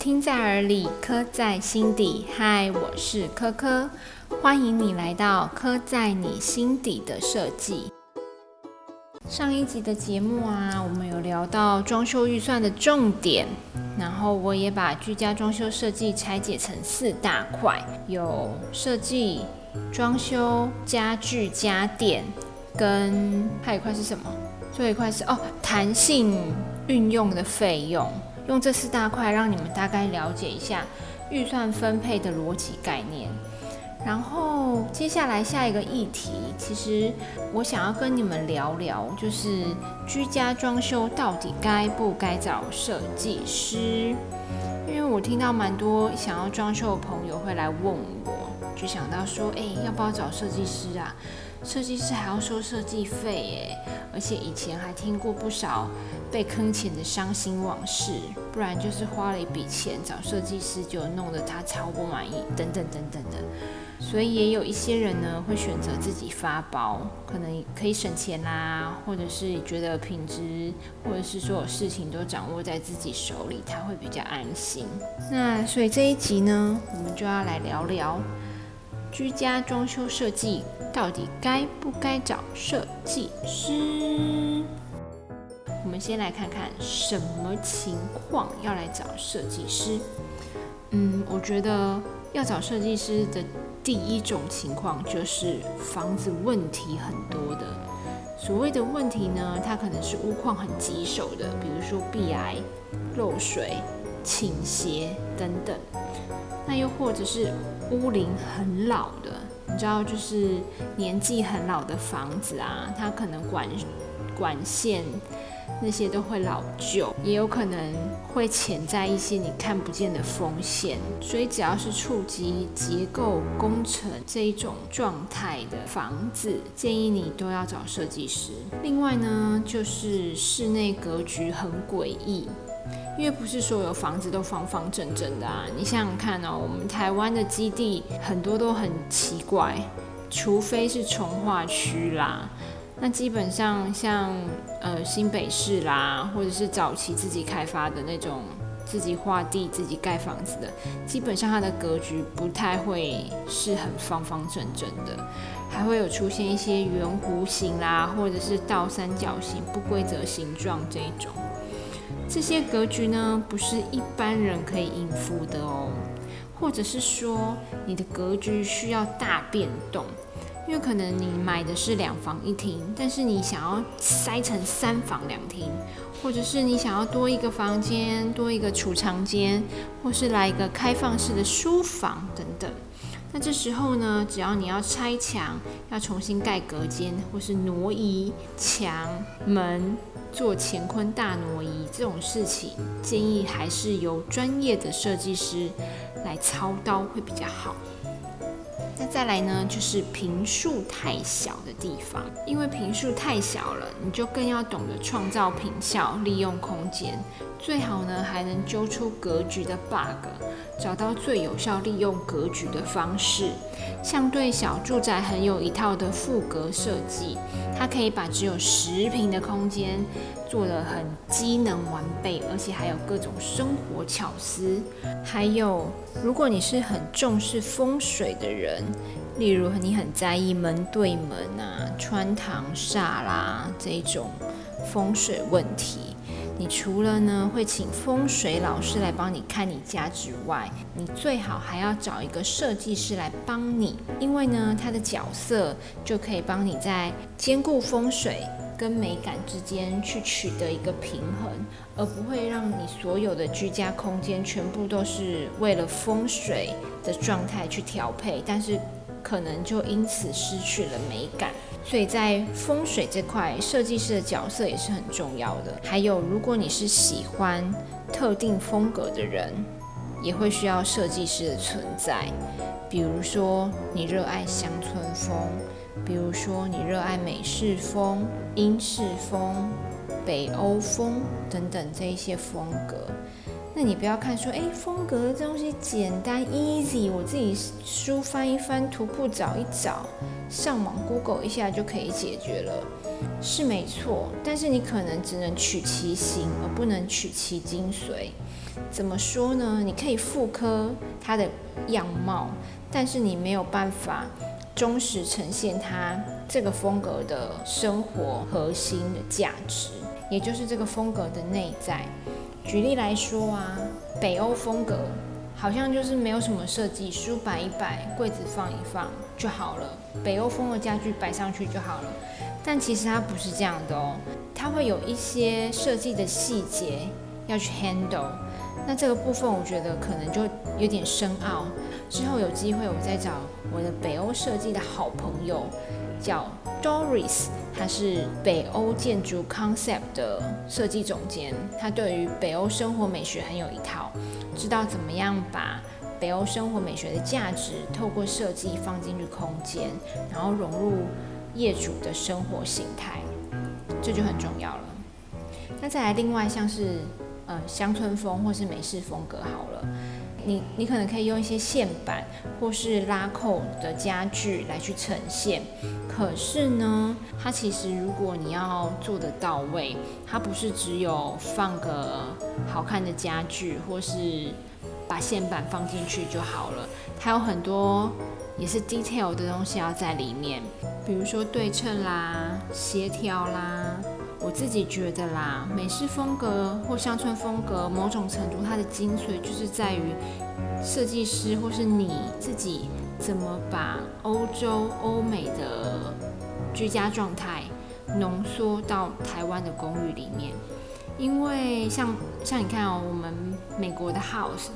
听在耳里，刻在心底。嗨，我是科科，欢迎你来到刻在你心底的设计。上一集的节目啊，我们有聊到装修预算的重点，然后我也把居家装修设计拆解成四大块，有设计、装修、家具、家电，跟还有一块是什么？最后一块是哦，弹性运用的费用。用这四大块让你们大概了解一下预算分配的逻辑概念。然后接下来下一个议题，其实我想要跟你们聊聊，就是居家装修到底该不该找设计师？因为我听到蛮多想要装修的朋友会来问我，就想到说，哎，要不要找设计师啊？设计师还要收设计费，耶，而且以前还听过不少。被坑钱的伤心往事，不然就是花了一笔钱找设计师，就弄得他超不满意，等等等等的。所以也有一些人呢，会选择自己发包，可能可以省钱啦，或者是觉得品质，或者是所有事情都掌握在自己手里，他会比较安心。那所以这一集呢，我们就要来聊聊居家装修设计到底该不该找设计师。我们先来看看什么情况要来找设计师。嗯，我觉得要找设计师的第一种情况就是房子问题很多的。所谓的问题呢，它可能是屋况很棘手的，比如说壁癌、漏水、倾斜等等。那又或者是屋龄很老的，你知道，就是年纪很老的房子啊，它可能管管线。那些都会老旧，也有可能会潜在一些你看不见的风险，所以只要是触及结构工程这一种状态的房子，建议你都要找设计师。另外呢，就是室内格局很诡异，因为不是所有房子都方方正正的啊。你想想看哦，我们台湾的基地很多都很奇怪，除非是从化区啦。那基本上像呃新北市啦，或者是早期自己开发的那种自己画地、自己盖房子的，基本上它的格局不太会是很方方正正的，还会有出现一些圆弧形啦，或者是倒三角形、不规则形状这一种。这些格局呢，不是一般人可以应付的哦，或者是说你的格局需要大变动。因为可能你买的是两房一厅，但是你想要塞成三房两厅，或者是你想要多一个房间、多一个储藏间，或是来一个开放式的书房等等。那这时候呢，只要你要拆墙、要重新盖隔间，或是挪移墙门、做乾坤大挪移这种事情，建议还是由专业的设计师来操刀会比较好。那再来呢，就是平数太小的地方，因为平数太小了，你就更要懂得创造平效，利用空间，最好呢还能揪出格局的 bug，找到最有效利用格局的方式。像对小住宅很有一套的复格设计，它可以把只有十平的空间。做的很机能完备，而且还有各种生活巧思。还有，如果你是很重视风水的人，例如你很在意门对门啊、穿堂煞啦这种风水问题，你除了呢会请风水老师来帮你看你家之外，你最好还要找一个设计师来帮你，因为呢他的角色就可以帮你在兼顾风水。跟美感之间去取得一个平衡，而不会让你所有的居家空间全部都是为了风水的状态去调配，但是可能就因此失去了美感。所以在风水这块，设计师的角色也是很重要的。还有，如果你是喜欢特定风格的人，也会需要设计师的存在。比如说，你热爱乡村风。比如说，你热爱美式风、英式风、北欧风等等这一些风格，那你不要看说，哎，风格这东西简单 easy，我自己书翻一翻，图库找一找，上网 Google 一下就可以解决了，是没错。但是你可能只能取其形，而不能取其精髓。怎么说呢？你可以复刻它的样貌，但是你没有办法忠实呈现它这个风格的生活核心的价值，也就是这个风格的内在。举例来说啊，北欧风格好像就是没有什么设计，书摆一摆，柜子放一放就好了，北欧风的家具摆上去就好了。但其实它不是这样的哦，它会有一些设计的细节要去 handle。那这个部分我觉得可能就有点深奥，之后有机会我再找我的北欧设计的好朋友。叫 Doris，他是北欧建筑 concept 的设计总监，他对于北欧生活美学很有一套，知道怎么样把北欧生活美学的价值透过设计放进去空间，然后融入业主的生活形态，这就很重要了。那再来另外像是呃乡村风或是美式风格好了。你你可能可以用一些线板或是拉扣的家具来去呈现，可是呢，它其实如果你要做得到位，它不是只有放个好看的家具或是把线板放进去就好了，它有很多也是 detail 的东西要在里面，比如说对称啦、协调啦。我自己觉得啦，美式风格或乡村风格，某种程度它的精髓就是在于设计师或是你自己怎么把欧洲、欧美的居家状态浓缩到台湾的公寓里面。因为像像你看哦，我们美国的 house，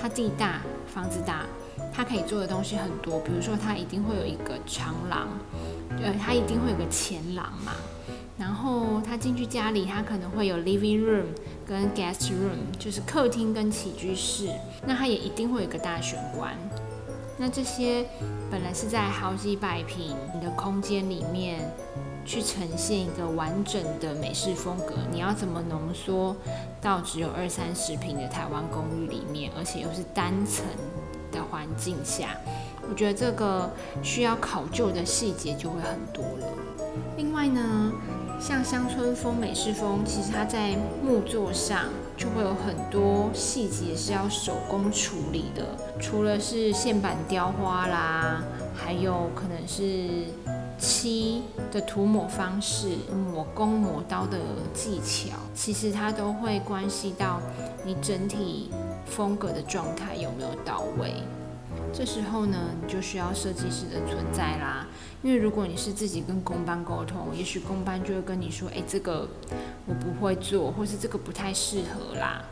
它地大，房子大，它可以做的东西很多，比如说它一定会有一个长廊，呃，它一定会有个前廊嘛。然后他进去家里，他可能会有 living room 跟 guest room，就是客厅跟起居室。那他也一定会有个大玄关。那这些本来是在好几百平的空间里面去呈现一个完整的美式风格，你要怎么浓缩到只有二三十平的台湾公寓里面，而且又是单层的环境下？我觉得这个需要考究的细节就会很多了。另外呢？像乡村风、美式风，其实它在木作上就会有很多细节是要手工处理的。除了是线板雕花啦，还有可能是漆的涂抹方式、抹工、磨刀的技巧，其实它都会关系到你整体风格的状态有没有到位。这时候呢，你就需要设计师的存在啦。因为如果你是自己跟工班沟通，也许工班就会跟你说：“哎，这个我不会做，或是这个不太适合啦。”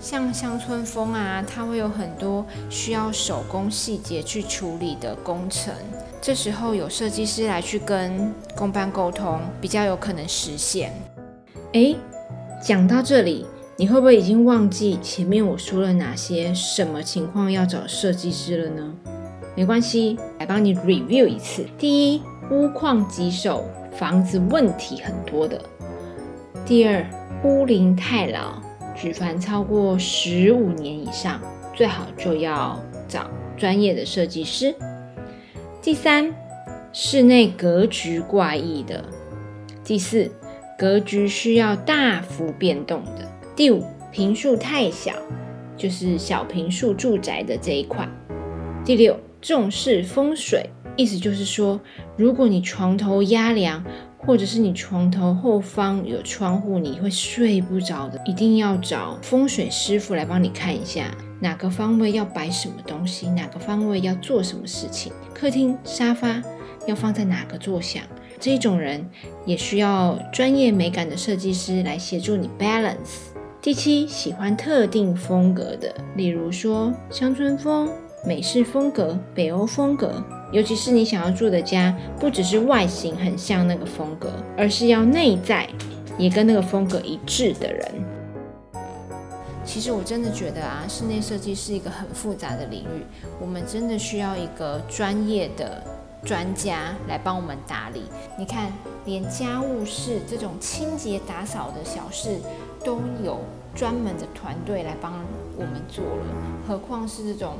像乡村风啊，它会有很多需要手工细节去处理的工程。这时候有设计师来去跟工班沟通，比较有可能实现。哎，讲到这里。你会不会已经忘记前面我说了哪些什么情况要找设计师了呢？没关系，来帮你 review 一次。第一，屋况棘手，房子问题很多的。第二，屋龄太老，举凡超过十五年以上，最好就要找专业的设计师。第三，室内格局怪异的。第四，格局需要大幅变动的。第五，平数太小，就是小平数住宅的这一块。第六，重视风水，意思就是说，如果你床头压梁，或者是你床头后方有窗户，你会睡不着的，一定要找风水师傅来帮你看一下，哪个方位要摆什么东西，哪个方位要做什么事情，客厅沙发要放在哪个坐向，这种人也需要专业美感的设计师来协助你 balance。第七，喜欢特定风格的，例如说乡村风、美式风格、北欧风格，尤其是你想要住的家，不只是外形很像那个风格，而是要内在也跟那个风格一致的人。其实我真的觉得啊，室内设计是一个很复杂的领域，我们真的需要一个专业的专家来帮我们打理。你看，连家务事这种清洁打扫的小事。都有专门的团队来帮我们做了，何况是这种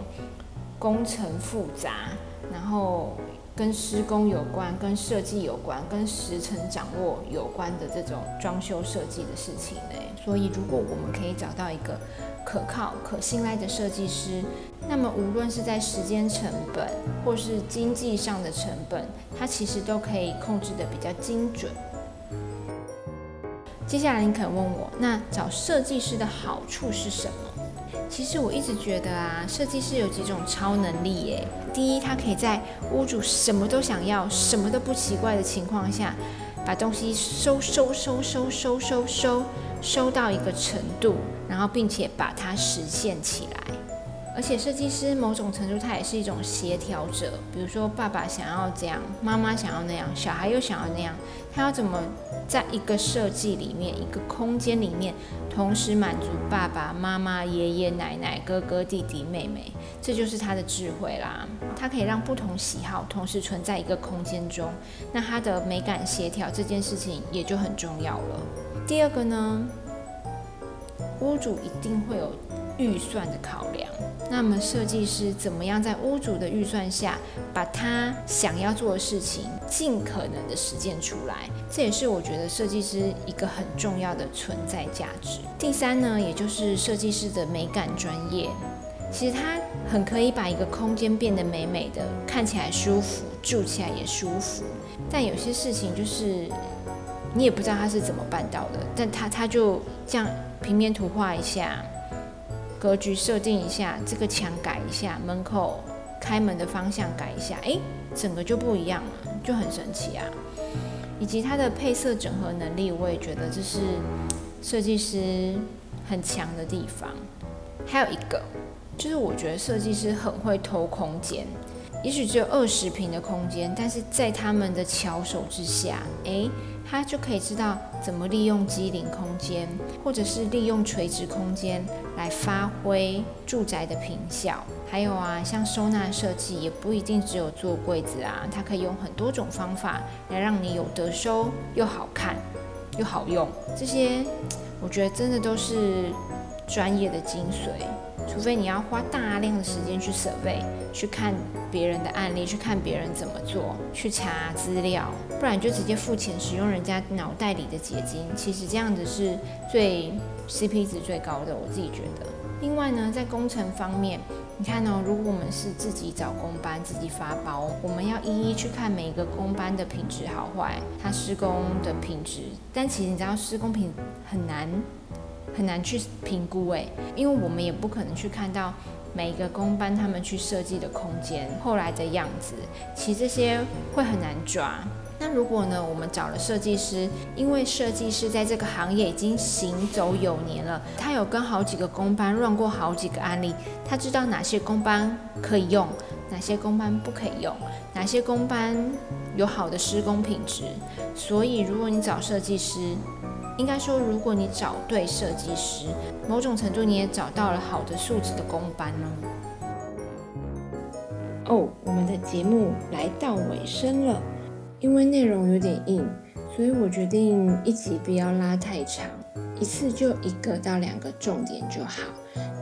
工程复杂，然后跟施工有关、跟设计有关、跟时程掌握有关的这种装修设计的事情呢？所以，如果我们可以找到一个可靠、可信赖的设计师，那么无论是在时间成本或是经济上的成本，它其实都可以控制的比较精准。接下来你可能问我，那找设计师的好处是什么？其实我一直觉得啊，设计师有几种超能力耶。第一，他可以在屋主什么都想要、什么都不奇怪的情况下，把东西收收收收收收收收到一个程度，然后并且把它实现起来。而且设计师某种程度他也是一种协调者，比如说爸爸想要这样，妈妈想要那样，小孩又想要那样，他要怎么在一个设计里面、一个空间里面，同时满足爸爸妈妈、爷爷奶奶、哥哥弟弟妹妹，这就是他的智慧啦。他可以让不同喜好同时存在一个空间中，那他的美感协调这件事情也就很重要了。第二个呢，屋主一定会有。预算的考量，那么设计师怎么样在屋主的预算下，把他想要做的事情尽可能的实践出来？这也是我觉得设计师一个很重要的存在价值。第三呢，也就是设计师的美感专业，其实他很可以把一个空间变得美美的，看起来舒服，住起来也舒服。但有些事情就是你也不知道他是怎么办到的，但他他就这样平面图画一下。格局设定一下，这个墙改一下，门口开门的方向改一下，哎，整个就不一样了，就很神奇啊！以及它的配色整合能力，我也觉得这是设计师很强的地方。还有一个，就是我觉得设计师很会偷空间，也许只有二十平的空间，但是在他们的巧手之下，哎。他就可以知道怎么利用机灵空间，或者是利用垂直空间来发挥住宅的平效。还有啊，像收纳设计也不一定只有做柜子啊，它可以用很多种方法来让你有得收又好看又好用。这些我觉得真的都是专业的精髓。除非你要花大量的时间去设备，去看别人的案例，去看别人怎么做，去查资料，不然就直接付钱使用人家脑袋里的结晶。其实这样子是最 CP 值最高的，我自己觉得。另外呢，在工程方面，你看哦，如果我们是自己找工班、自己发包，我们要一一去看每一个工班的品质好坏，它施工的品质。但其实你知道，施工品很难。很难去评估诶，因为我们也不可能去看到每一个工班他们去设计的空间后来的样子，其实这些会很难抓。那如果呢，我们找了设计师，因为设计师在这个行业已经行走有年了，他有跟好几个工班转过好几个案例，他知道哪些工班可以用，哪些工班不可以用，哪些工班有好的施工品质。所以，如果你找设计师，应该说，如果你找对设计师，某种程度你也找到了好的素质的工班呢。哦，我们的节目来到尾声了，因为内容有点硬，所以我决定一集不要拉太长，一次就一个到两个重点就好，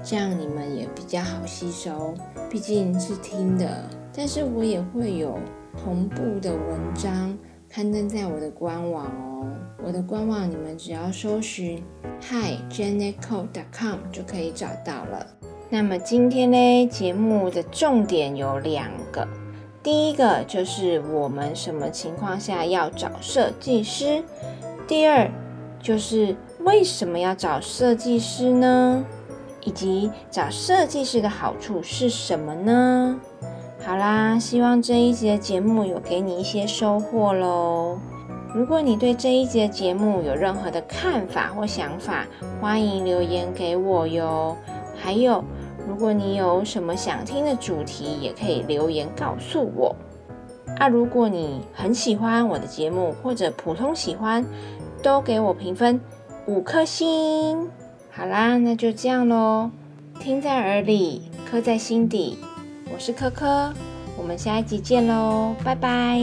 这样你们也比较好吸收。毕竟是听的，但是我也会有同步的文章刊登在我的官网哦。我的官网你们只要搜寻 hijanetco.com 就可以找到了。那么今天呢，节目的重点有两个，第一个就是我们什么情况下要找设计师，第二就是为什么要找设计师呢？以及找设计师的好处是什么呢？好啦，希望这一集的节目有给你一些收获喽。如果你对这一集的节目有任何的看法或想法，欢迎留言给我哟。还有，如果你有什么想听的主题，也可以留言告诉我。啊，如果你很喜欢我的节目，或者普通喜欢，都给我评分五颗星。好啦，那就这样喽。听在耳里，刻在心底。我是珂珂，我们下一集见喽，拜拜。